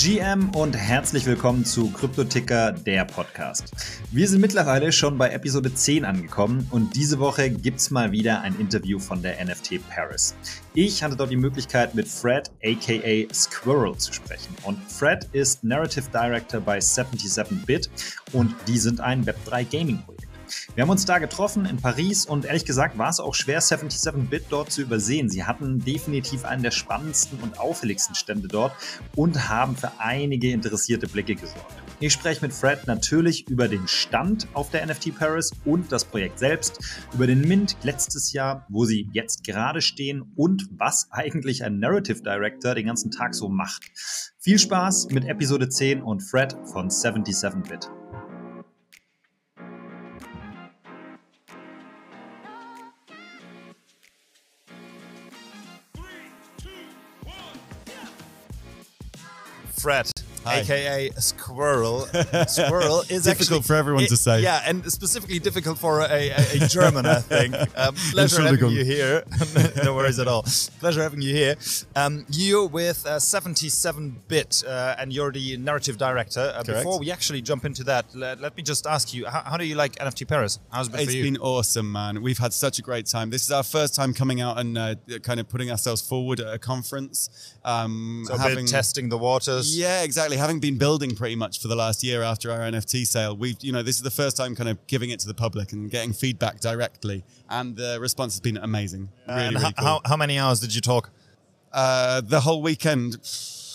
GM und herzlich willkommen zu Kryptoticker, der Podcast. Wir sind mittlerweile schon bei Episode 10 angekommen und diese Woche gibt's mal wieder ein Interview von der NFT Paris. Ich hatte dort die Möglichkeit mit Fred aka Squirrel zu sprechen und Fred ist Narrative Director bei 77bit und die sind ein Web3 Gaming Projekt. Wir haben uns da getroffen in Paris und ehrlich gesagt war es auch schwer, 77-Bit dort zu übersehen. Sie hatten definitiv einen der spannendsten und auffälligsten Stände dort und haben für einige interessierte Blicke gesorgt. Ich spreche mit Fred natürlich über den Stand auf der NFT Paris und das Projekt selbst, über den Mint letztes Jahr, wo sie jetzt gerade stehen und was eigentlich ein Narrative Director den ganzen Tag so macht. Viel Spaß mit Episode 10 und Fred von 77-Bit. Fred, Hi. aka Skwirrl. Skwirrl is difficult for everyone it, to say. Yeah, and specifically difficult for a, a, a German, I think. Um, pleasure having you here. no worries at all. Pleasure having you here. Um, you're with uh, 77-bit, uh, and you're the narrative director. Uh, before we actually jump into that, let, let me just ask you: how, how, do you like NFT Paris? How's it been It's been awesome, man. We've had such a great time. This is our first time coming out and uh, kind of putting ourselves forward at a conference. Um, so having, testing the waters. Yeah, exactly having been building pretty much for the last year after our NFT sale, we've you know this is the first time kind of giving it to the public and getting feedback directly, and the response has been amazing. Really, and really cool. how, how many hours did you talk? Uh, the whole weekend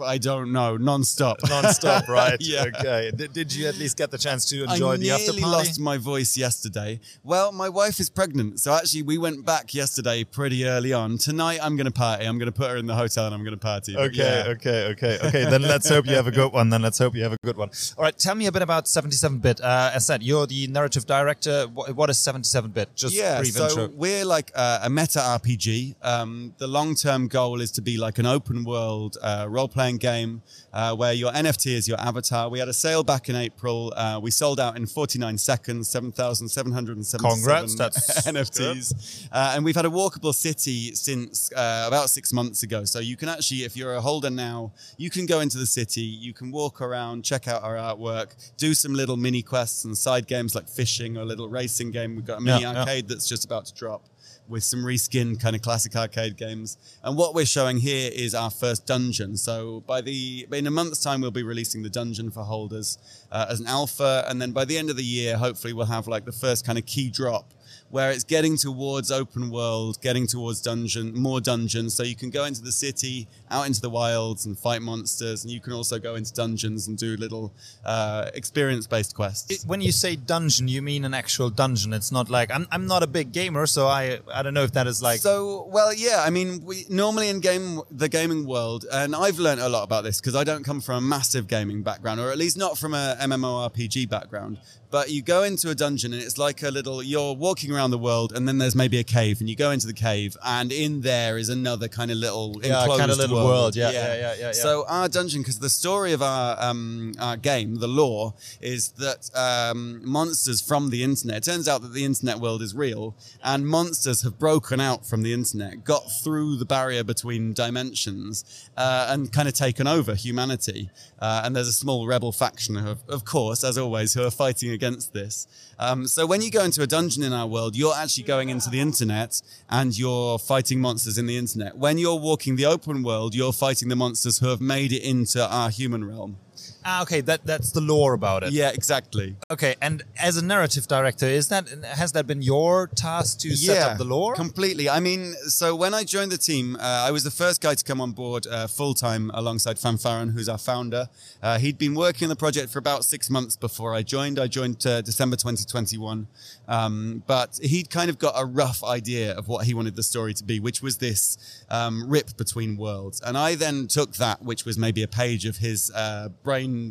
I don't know, non-stop. Non-stop, right? yeah. Okay. Did, did you at least get the chance to enjoy I the after party? I lost my voice yesterday. Well, my wife is pregnant, so actually we went back yesterday pretty early on. Tonight I'm going to party. I'm going to put her in the hotel and I'm going to party. Okay, yeah. okay, okay, okay. then let's hope you have a good one. Then let's hope you have a good one. All right, tell me a bit about 77-bit. Uh, as said, you're the narrative director. what, is 77-bit? Just yeah, brief so intro. we're like uh, a meta RPG. Um, the long-term goal is to be like an open world uh, role-playing game uh, where your NFT is your avatar. We had a sale back in April. Uh, we sold out in 49 seconds, 7,777 NFTs. Uh, and we've had a walkable city since uh, about six months ago. So you can actually, if you're a holder now, you can go into the city, you can walk around, check out our artwork, do some little mini quests and side games like fishing or a little racing game. We've got a mini yeah, arcade yeah. that's just about to drop with some reskin kind of classic arcade games. And what we're showing here is our first dungeon. So by the in a month's time, we'll be releasing the dungeon for holders uh, as an alpha, and then by the end of the year, hopefully, we'll have like the first kind of key drop where it's getting towards open world, getting towards dungeon, more dungeons. So you can go into the city, out into the wilds, and fight monsters, and you can also go into dungeons and do little uh, experience-based quests. It, when you say dungeon, you mean an actual dungeon. It's not like I'm. I'm not a big gamer, so I. I don't know if that is like. So well, yeah. I mean, we normally in game the gaming world, and I've learned a lot about this because I don't come from a massive gaming background, or at least not from a MMORPG background. But you go into a dungeon and it's like a little, you're walking around the world and then there's maybe a cave and you go into the cave and in there is another kind of little yeah, enclosed kind of little world. world. Yeah, yeah, yeah, yeah, yeah. So our dungeon, because the story of our, um, our game, the lore, is that um, monsters from the internet, it turns out that the internet world is real and monsters have broken out from the internet, got through the barrier between dimensions uh, and kind of taken over humanity. Uh, and there's a small rebel faction, of, of course, as always, who are fighting against this. Um, so when you go into a dungeon in our world, you're actually going into the internet and you're fighting monsters in the internet. When you're walking the open world, you're fighting the monsters who have made it into our human realm. Ah, okay, that that's the lore about it. Yeah, exactly. Okay, and as a narrative director, is that has that been your task to set up the lore? Completely. I mean, so when I joined the team, uh, I was the first guy to come on board uh, full time alongside Fanfaron, who's our founder. Uh, he'd been working on the project for about six months before I joined. I joined uh, December 2021, um, but he'd kind of got a rough idea of what he wanted the story to be, which was this um, rip between worlds. And I then took that, which was maybe a page of his uh,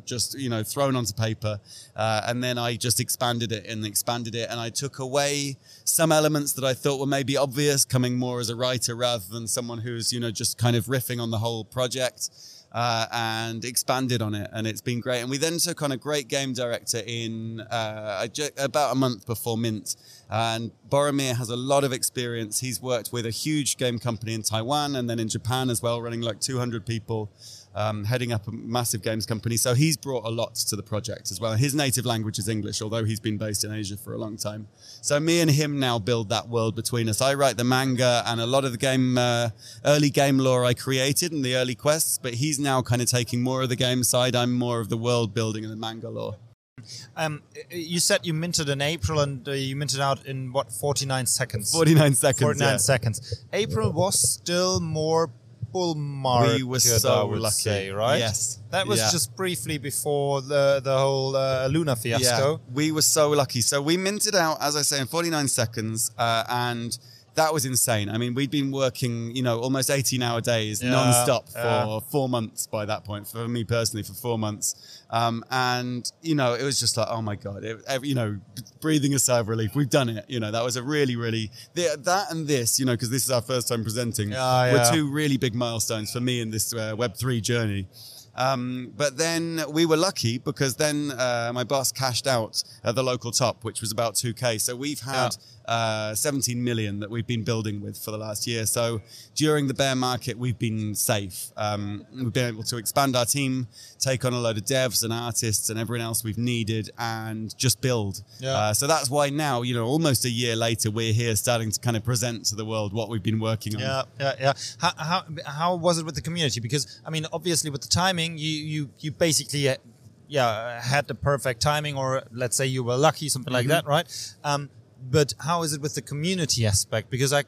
just you know thrown onto paper, uh, and then I just expanded it and expanded it, and I took away some elements that I thought were maybe obvious, coming more as a writer rather than someone who's you know just kind of riffing on the whole project. Uh, and expanded on it, and it's been great. And we then took on a great game director in uh, about a month before Mint, and Boromir has a lot of experience. He's worked with a huge game company in Taiwan and then in Japan as well, running like 200 people. Um, heading up a massive games company. So he's brought a lot to the project as well. His native language is English, although he's been based in Asia for a long time. So me and him now build that world between us. I write the manga and a lot of the game, uh, early game lore I created and the early quests, but he's now kind of taking more of the game side. I'm more of the world building and the manga lore. Um, you said you minted in April and uh, you minted out in what 49 seconds. 49 seconds. 49 yeah. seconds. April was still more We were so lucky. say, right? Yes. That was Yeah. just briefly before the the whole uh, Luna fiasco. Yeah, we were so lucky. So we minted out, as I say, in 49 seconds, uh, and that was insane. I mean, we'd been working, you know, almost 18 hour days Yeah, non-stop for yeah. four months by that point, for me personally, for four months. Um, and, you know, it was just like, oh my God, it, you know, breathing a sigh of relief. We've done it. You know, that was a really, really, that and this, you know, because this is our first time presenting, Yeah, were two really big milestones for me in this uh, Web3 journey. Um, but then we were lucky because then uh, my boss cashed out at the local top, which was about 2K. So we've had uh, 17 million that we've been building with for the last year. So during the bear market, we've been safe. Um, we've been able to expand our team, take on a load of devs and artists and everyone else we've needed, and just build. Yeah. Uh, so that's why now, you know, almost a year later, we're here starting to kind of present to the world what we've been working on. Yeah, yeah, yeah. How, how how was it with the community? Because I mean, obviously, with the timing, you you you basically, uh, yeah, had the perfect timing, or let's say you were lucky, something like that, right? Um, but how is it with the community aspect? Because I,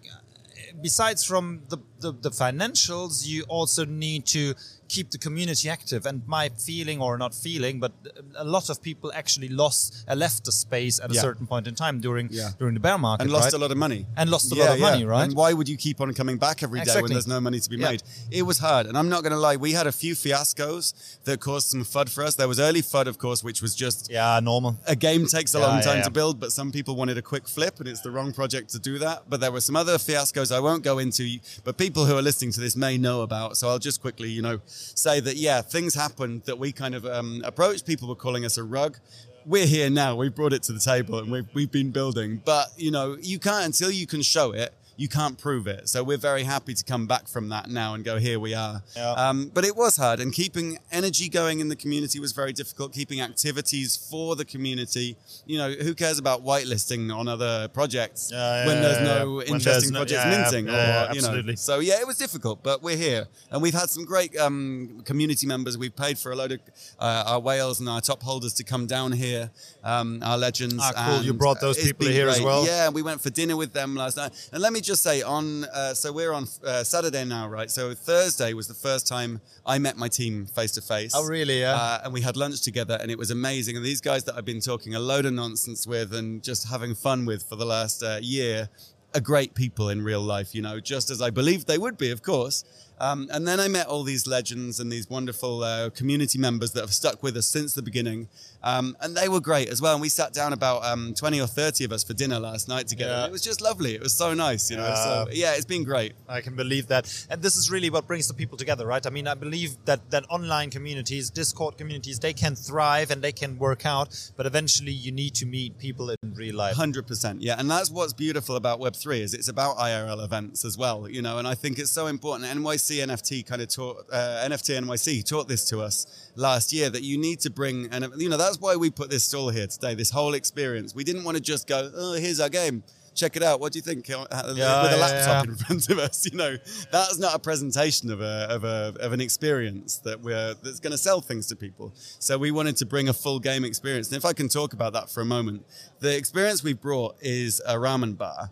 besides from the, the the financials, you also need to keep the community active. And my feeling, or not feeling, but a lot of people actually lost, uh, left the space at a certain point in time during Yeah. during the bear market, and lost right? a lot of money. And lost a lot of money, right? And why would you keep on coming back every day Exactly. when there's no money to be Yeah. made? It was hard, and I'm not going to lie. We had a few fiascos that caused some FUD for us. There was early FUD, of course, which was just Yeah, normal. a game takes a Yeah, long yeah, time yeah. to build, but some people wanted a quick flip, and it's the wrong project to do that. But there were some other fiascos I won't go into, but people who are listening to this may know about. So I'll just quickly, you know, say that yeah, things happened that we kind of um, approached. People were calling us a rug. We're here now. We've brought it to the table, and we've we've been building. But you know, you can't until you can show it. You can't prove it. So we're very happy to come back from that now and go, here we are. Yeah. Um, but it was hard, and keeping energy going in the community was very difficult. Keeping activities for the community, you know, who cares about whitelisting on other projects Yeah, when there's no yeah. Interesting there's no- projects yeah, minting, yeah, or yeah, you know. absolutely. So yeah, it was difficult, but we're here, and we've had some great um, community members. We've paid for a load of uh, our whales and our top holders to come down here, um, our legends. Ah, cool. You brought those people here as well? Yeah, and we went for dinner with them last night. And let me just say, on uh, so we're on uh, Saturday now, right? So Thursday was the first time I met my team face to face. Oh, really? Yeah. Uh, and we had lunch together, and it was amazing. And these guys that I've been talking a load of nonsense with and just having fun with for the last uh, year are great people in real life, you know, just as I believed they would be, of course. Um, and then I met all these legends and these wonderful uh, community members that have stuck with us since the beginning. Um, and they were great as well. And we sat down about um, 20 or 30 of us for dinner last night together. Yeah. It was just lovely. It was so nice, you know. So, Yeah. it's been great. I can believe that. And this is really what brings the people together, right? I mean, I believe that, that online communities, Discord communities, they can thrive and they can work out, but eventually you need to meet people in real life. Hundred percent, yeah, and that's what's beautiful about Web three is it's about IRL events as well, you know. And I think it's so important. NYC NFT kind of taught uh, NFT NYC taught this to us last year that you need to bring, and you know that's why we put this stall here today. This whole experience, we didn't want to just go, oh, here's our game. Check it out. What do you think? Uh, Yeah, With a laptop yeah. in front of us, you know, that's not a presentation of a of a of an experience that we're that's going to sell things to people. So we wanted to bring a full game experience. And if I can talk about that for a moment, the experience we brought is a ramen bar.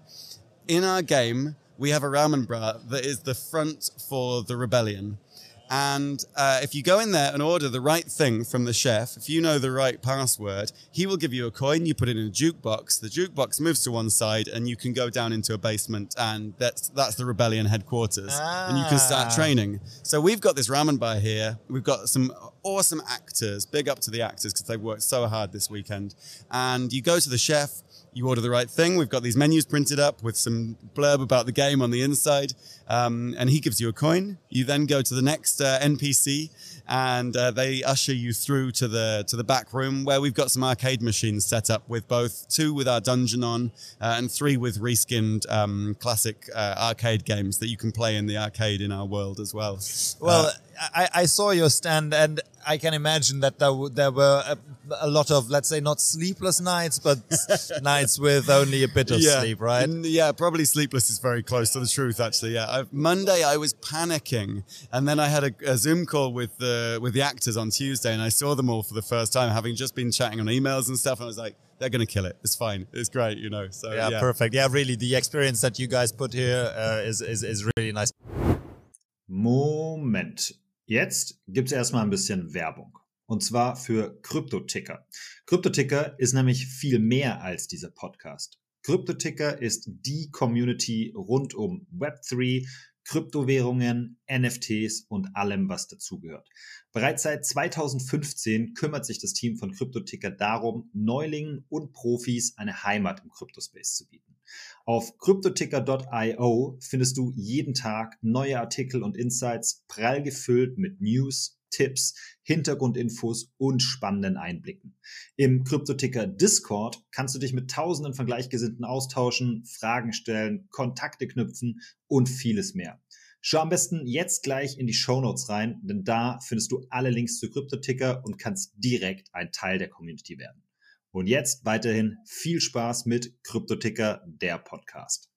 In our game, we have a ramen bar that is the front for the rebellion. And uh, if you go in there and order the right thing from the chef, if you know the right password, he will give you a coin. You put it in a jukebox. The jukebox moves to one side, and you can go down into a basement, and that's that's the rebellion headquarters. And you can start Ah. training. So we've got this ramen bar here. We've got some awesome actors. Big up to the actors because they've worked so hard this weekend. And you go to the chef. You order the right thing. We've got these menus printed up with some blurb about the game on the inside, um, and he gives you a coin. You then go to the next uh, NPC, and uh, they usher you through to the to the back room where we've got some arcade machines set up with both two with our dungeon on uh, and three with reskinned um, classic uh, arcade games that you can play in the arcade in our world as well. Well, Uh, I, I saw your stand, and I can imagine that there, there were a, a lot of, let's say, not sleepless nights, but nights with only a bit of yeah. sleep, right? Yeah, probably sleepless is very close to the truth, actually. Yeah, I, Monday I was panicking, and then I had a, a, Zoom call with the with the actors on Tuesday, and I saw them all for the first time, having just been chatting on emails and stuff. And I was like, they're going to kill it. It's fine. It's great, you know. So yeah, yeah. perfect. Yeah, really, the experience that you guys put here uh, is is is really nice. Moment. Jetzt gibt es erstmal ein bisschen Werbung. Und zwar für Kryptoticker. Kryptoticker ist nämlich viel mehr als dieser Podcast. Kryptoticker ist die Community rund um Web3, Kryptowährungen, NFTs und allem, was dazugehört. Bereits seit 2015 kümmert sich das Team von Kryptoticker darum, Neulingen und Profis eine Heimat im Kryptospace zu bieten. Auf cryptoticker.io findest du jeden Tag neue Artikel und Insights, prall gefüllt mit News, Tipps, Hintergrundinfos und spannenden Einblicken. Im Kryptoticker Discord kannst du dich mit tausenden von Gleichgesinnten austauschen, Fragen stellen, Kontakte knüpfen und vieles mehr. Schau am besten jetzt gleich in die Show Notes rein, denn da findest du alle Links zu Kryptoticker und kannst direkt ein Teil der Community werden. Und jetzt weiterhin viel Spaß mit Cryptoticker, der Podcast.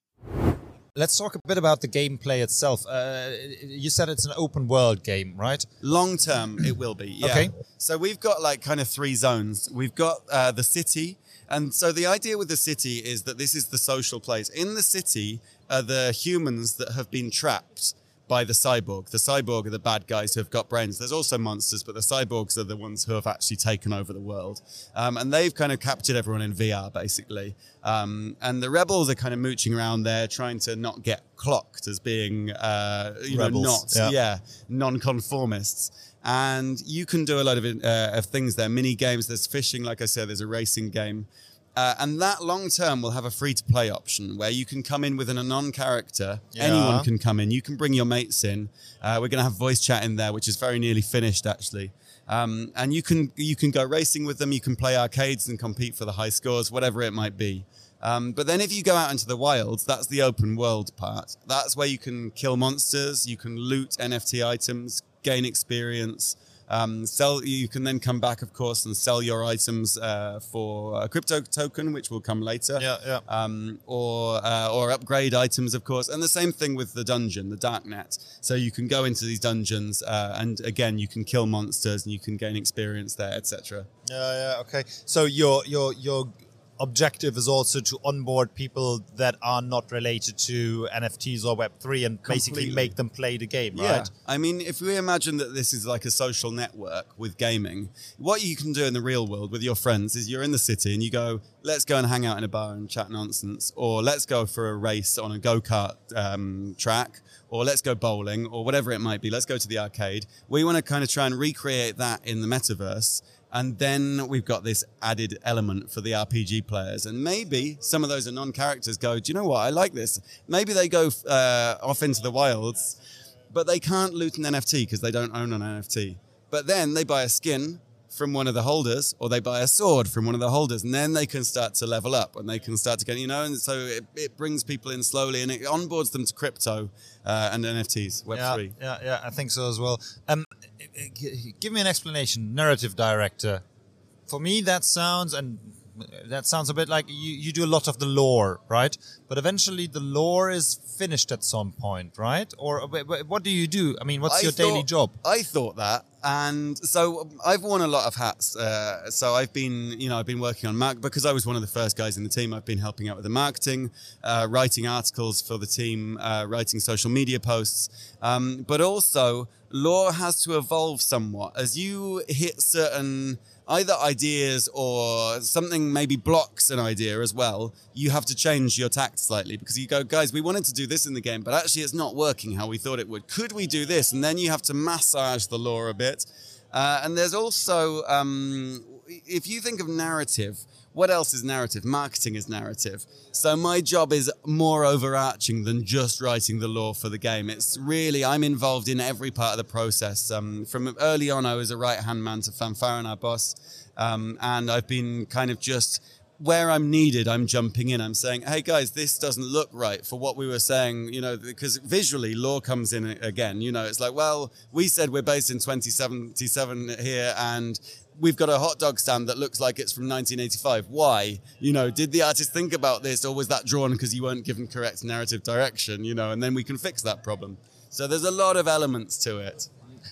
Let's talk a bit about the gameplay itself. Uh, you said it's an open world game, right? Long term, it will be. Yeah. Okay. So we've got like kind of three zones. We've got uh, the city. And so the idea with the city is that this is the social place. In the city are the humans that have been trapped by the cyborg. The cyborg are the bad guys who have got brains. There's also monsters, but the cyborgs are the ones who have actually taken over the world. Um, and they've kind of captured everyone in VR, basically. Um, and the rebels are kind of mooching around there, trying to not get clocked as being, uh, you rebels. know, not, yeah, yeah non-conformists and you can do a lot of, uh, of things there mini games there's fishing like i said there's a racing game uh, and that long term will have a free to play option where you can come in with an anon character. Yeah. Anyone can come in. You can bring your mates in. Uh, we're going to have voice chat in there, which is very nearly finished actually. Um, and you can you can go racing with them. You can play arcades and compete for the high scores, whatever it might be. Um, but then if you go out into the wilds, that's the open world part. That's where you can kill monsters, you can loot NFT items, gain experience. Um, sell. You can then come back, of course, and sell your items uh, for a crypto token, which will come later. Yeah, yeah. Um, or uh, or upgrade items, of course, and the same thing with the dungeon, the darknet. So you can go into these dungeons, uh, and again, you can kill monsters, and you can gain experience there, etc. Yeah, yeah. Okay. So your your your objective is also to onboard people that are not related to NFTs or Web3 and Completely. basically make them play the game, yeah. right? I mean, if we imagine that this is like a social network with gaming, what you can do in the real world with your friends is you're in the city and you go, let's go and hang out in a bar and chat nonsense, or let's go for a race on a go kart um, track, or let's go bowling, or whatever it might be. Let's go to the arcade. We want to kind of try and recreate that in the metaverse and then we've got this added element for the RPG players. And maybe some of those are non characters go, do you know what? I like this. Maybe they go uh, off into the wilds, but they can't loot an NFT because they don't own an NFT. But then they buy a skin from one of the holders or they buy a sword from one of the holders and then they can start to level up and they can start to get you know and so it, it brings people in slowly and it onboards them to crypto uh, and nfts web3 yeah, yeah yeah i think so as well um, give me an explanation narrative director. For me that sounds and that sounds a bit like you, you do a lot of the lore, right? But eventually the lore is finished at some point, right? Or what do you do? I mean, what's I your thought, daily job? I thought that. And so I've worn a lot of hats. Uh, so I've been, you know, I've been working on Mac because I was one of the first guys in the team. I've been helping out with the marketing, uh, writing articles for the team, uh, writing social media posts. Um, but also, lore has to evolve somewhat as you hit certain either ideas or something maybe blocks an idea as well, you have to change your tact slightly because you go, guys, we wanted to do this in the game, but actually it's not working how we thought it would. Could we do this? And then you have to massage the lore a bit. Uh, and there's also, um, if you think of narrative, what else is narrative? Marketing is narrative. So my job is more overarching than just writing the lore for the game. It's really, I'm involved in every part of the process. Um, from early on, I was a right hand man to Fanfaron, our boss. Um, and I've been kind of just where I'm needed, I'm jumping in. I'm saying, "Hey guys, this doesn't look right for what we were saying." You know, because visually, lore comes in again. You know, it's like, well, we said we're based in 2077 here, and we've got a hot dog stand that looks like it's from 1985. Why? You know, did the artist think about this, or was that drawn because you weren't given correct narrative direction? You know, and then we can fix that problem. So there's a lot of elements to it.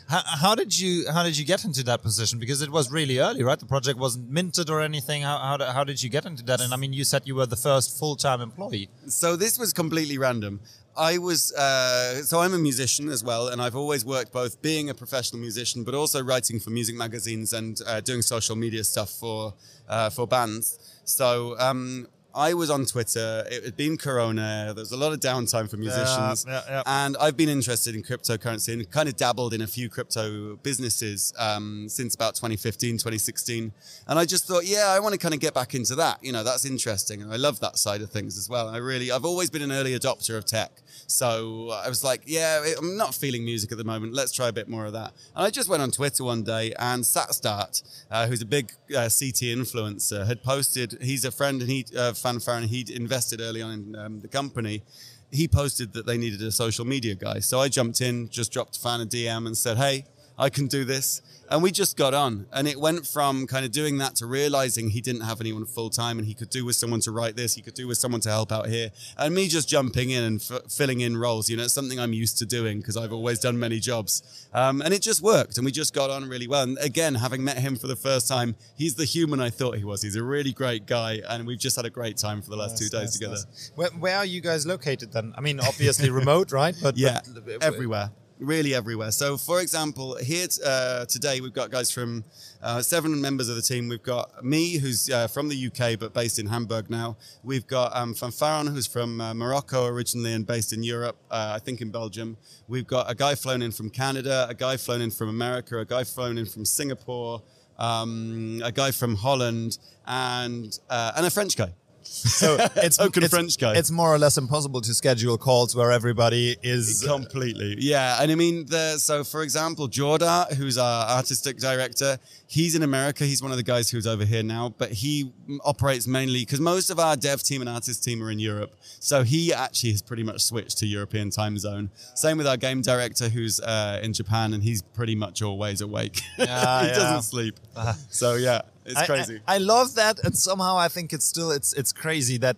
How, how, did you how did you get into that position? Because it was really early, right? The project wasn't minted or anything. How, how, how did you get into that? And I mean, you said you were the first full time employee. So this was completely random. I was uh, so I'm a musician as well, and I've always worked both being a professional musician, but also writing for music magazines and uh, doing social media stuff for uh, for bands. So um, I was on Twitter. It had been Corona. There was a lot of downtime for musicians. Yeah, yeah, yeah. And I've been interested in cryptocurrency and kind of dabbled in a few crypto businesses um, since about 2015, 2016. And I just thought, yeah, I want to kind of get back into that. You know, that's interesting. And I love that side of things as well. I really, I've always been an early adopter of tech. So I was like, yeah, I'm not feeling music at the moment. Let's try a bit more of that. And I just went on Twitter one day and Satstart, uh, who's a big uh, CT influencer, had posted, he's a friend and he, uh, fanfare, and he'd invested early on in um, the company. He posted that they needed a social media guy. So I jumped in, just dropped Fan a DM and said, hey, I can do this. And we just got on. And it went from kind of doing that to realizing he didn't have anyone full time and he could do with someone to write this, he could do with someone to help out here. And me just jumping in and f- filling in roles. You know, it's something I'm used to doing because I've always done many jobs. Um, and it just worked. And we just got on really well. And again, having met him for the first time, he's the human I thought he was. He's a really great guy. And we've just had a great time for the last two days together. Where, where, are you guys located then? I mean, obviously remote, right? But yeah, but, everywhere really everywhere. So, for example, here uh, today we've got guys from uh, seven members of the team. We've got me, who's uh, from the UK but based in Hamburg now. We've got um, Fanfaron, who's from uh, Morocco originally and based in Europe, uh, I think in Belgium. We've got a guy flown in from Canada, a guy flown in from America, a guy flown in from Singapore, um, a guy from Holland, and uh, and a French guy. So it's token it's, French guy. It's more or less impossible to schedule calls where everybody is completely. Yeah, and I mean, the, so for example, Jorda, who's our artistic director, he's in America. He's one of the guys who's over here now, but he operates mainly because most of our dev team and artist team are in Europe. So he actually has pretty much switched to European time zone. Same with our game director, who's uh, in Japan, and he's pretty much always awake. Yeah, he yeah. doesn't sleep. Uh, so yeah, it's crazy. I, I, I, love that, and somehow I think it's still it's it's crazy that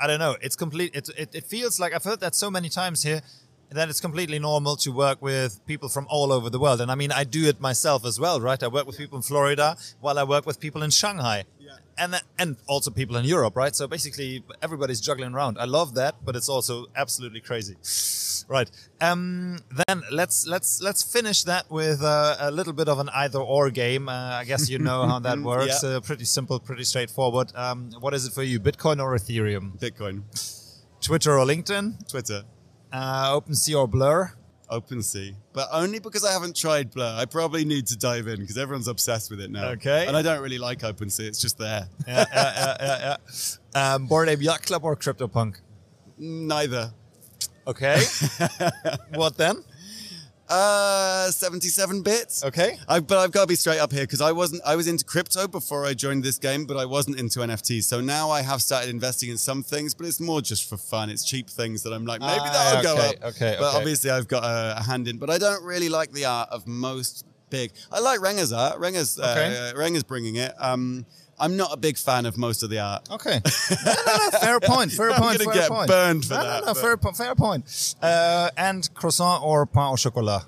I don't know. It's complete. It, it it feels like I've heard that so many times here that it's completely normal to work with people from all over the world. And I mean, I do it myself as well, right? I work with people in Florida while I work with people in Shanghai. And, and also people in Europe, right? So basically, everybody's juggling around. I love that, but it's also absolutely crazy. Right. Um, then let's let's let's finish that with uh, a little bit of an either or game. Uh, I guess you know how that works. Yeah. Uh, pretty simple, pretty straightforward. Um, what is it for you, Bitcoin or Ethereum? Bitcoin. Twitter or LinkedIn? Twitter. Uh, OpenSea or Blur? OpenSea, but only because I haven't tried Blur. I probably need to dive in because everyone's obsessed with it now. Okay. And I don't really like OpenSea. It's just there. yeah, yeah, yeah, yeah. Um, Bored Ape Yacht Club or CryptoPunk? Neither. Okay. what then? Uh, 77 bits. Okay. I, but I've got to be straight up here because I wasn't, I was into crypto before I joined this game, but I wasn't into NFTs. So now I have started investing in some things, but it's more just for fun. It's cheap things that I'm like, maybe Ah, that'll go up. okay, But okay. obviously I've got a, a hand in, but I don't really like the art of most big. I like Renger's art. Renger's, Okay. uh, Renger's bringing it. Um, I'm not a big fan of most of the art. Okay. No, no, no, fair point. Fair I'm point. fair get point. burned for no, that, No, no, fair, fair point. Uh, and croissant or pain au chocolat?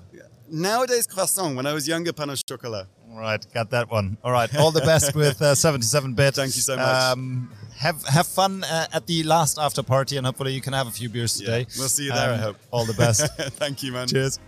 Nowadays, croissant. When I was younger, pain au chocolat. All right, got that one. All right, all the best with uh, 77 bit. Thank you so much. Um, have have fun uh, at the last after party, and hopefully you can have a few beers Yeah, today. we'll see you there, I hope. All the best. Thank you, man. Cheers.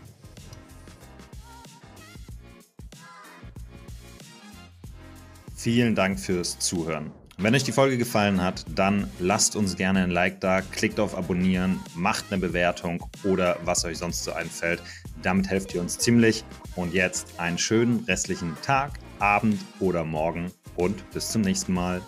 Vielen Dank fürs Zuhören. Wenn euch die Folge gefallen hat, dann lasst uns gerne ein Like da, klickt auf Abonnieren, macht eine Bewertung oder was euch sonst so einfällt. Damit helft ihr uns ziemlich. Und jetzt einen schönen restlichen Tag, Abend oder Morgen und bis zum nächsten Mal.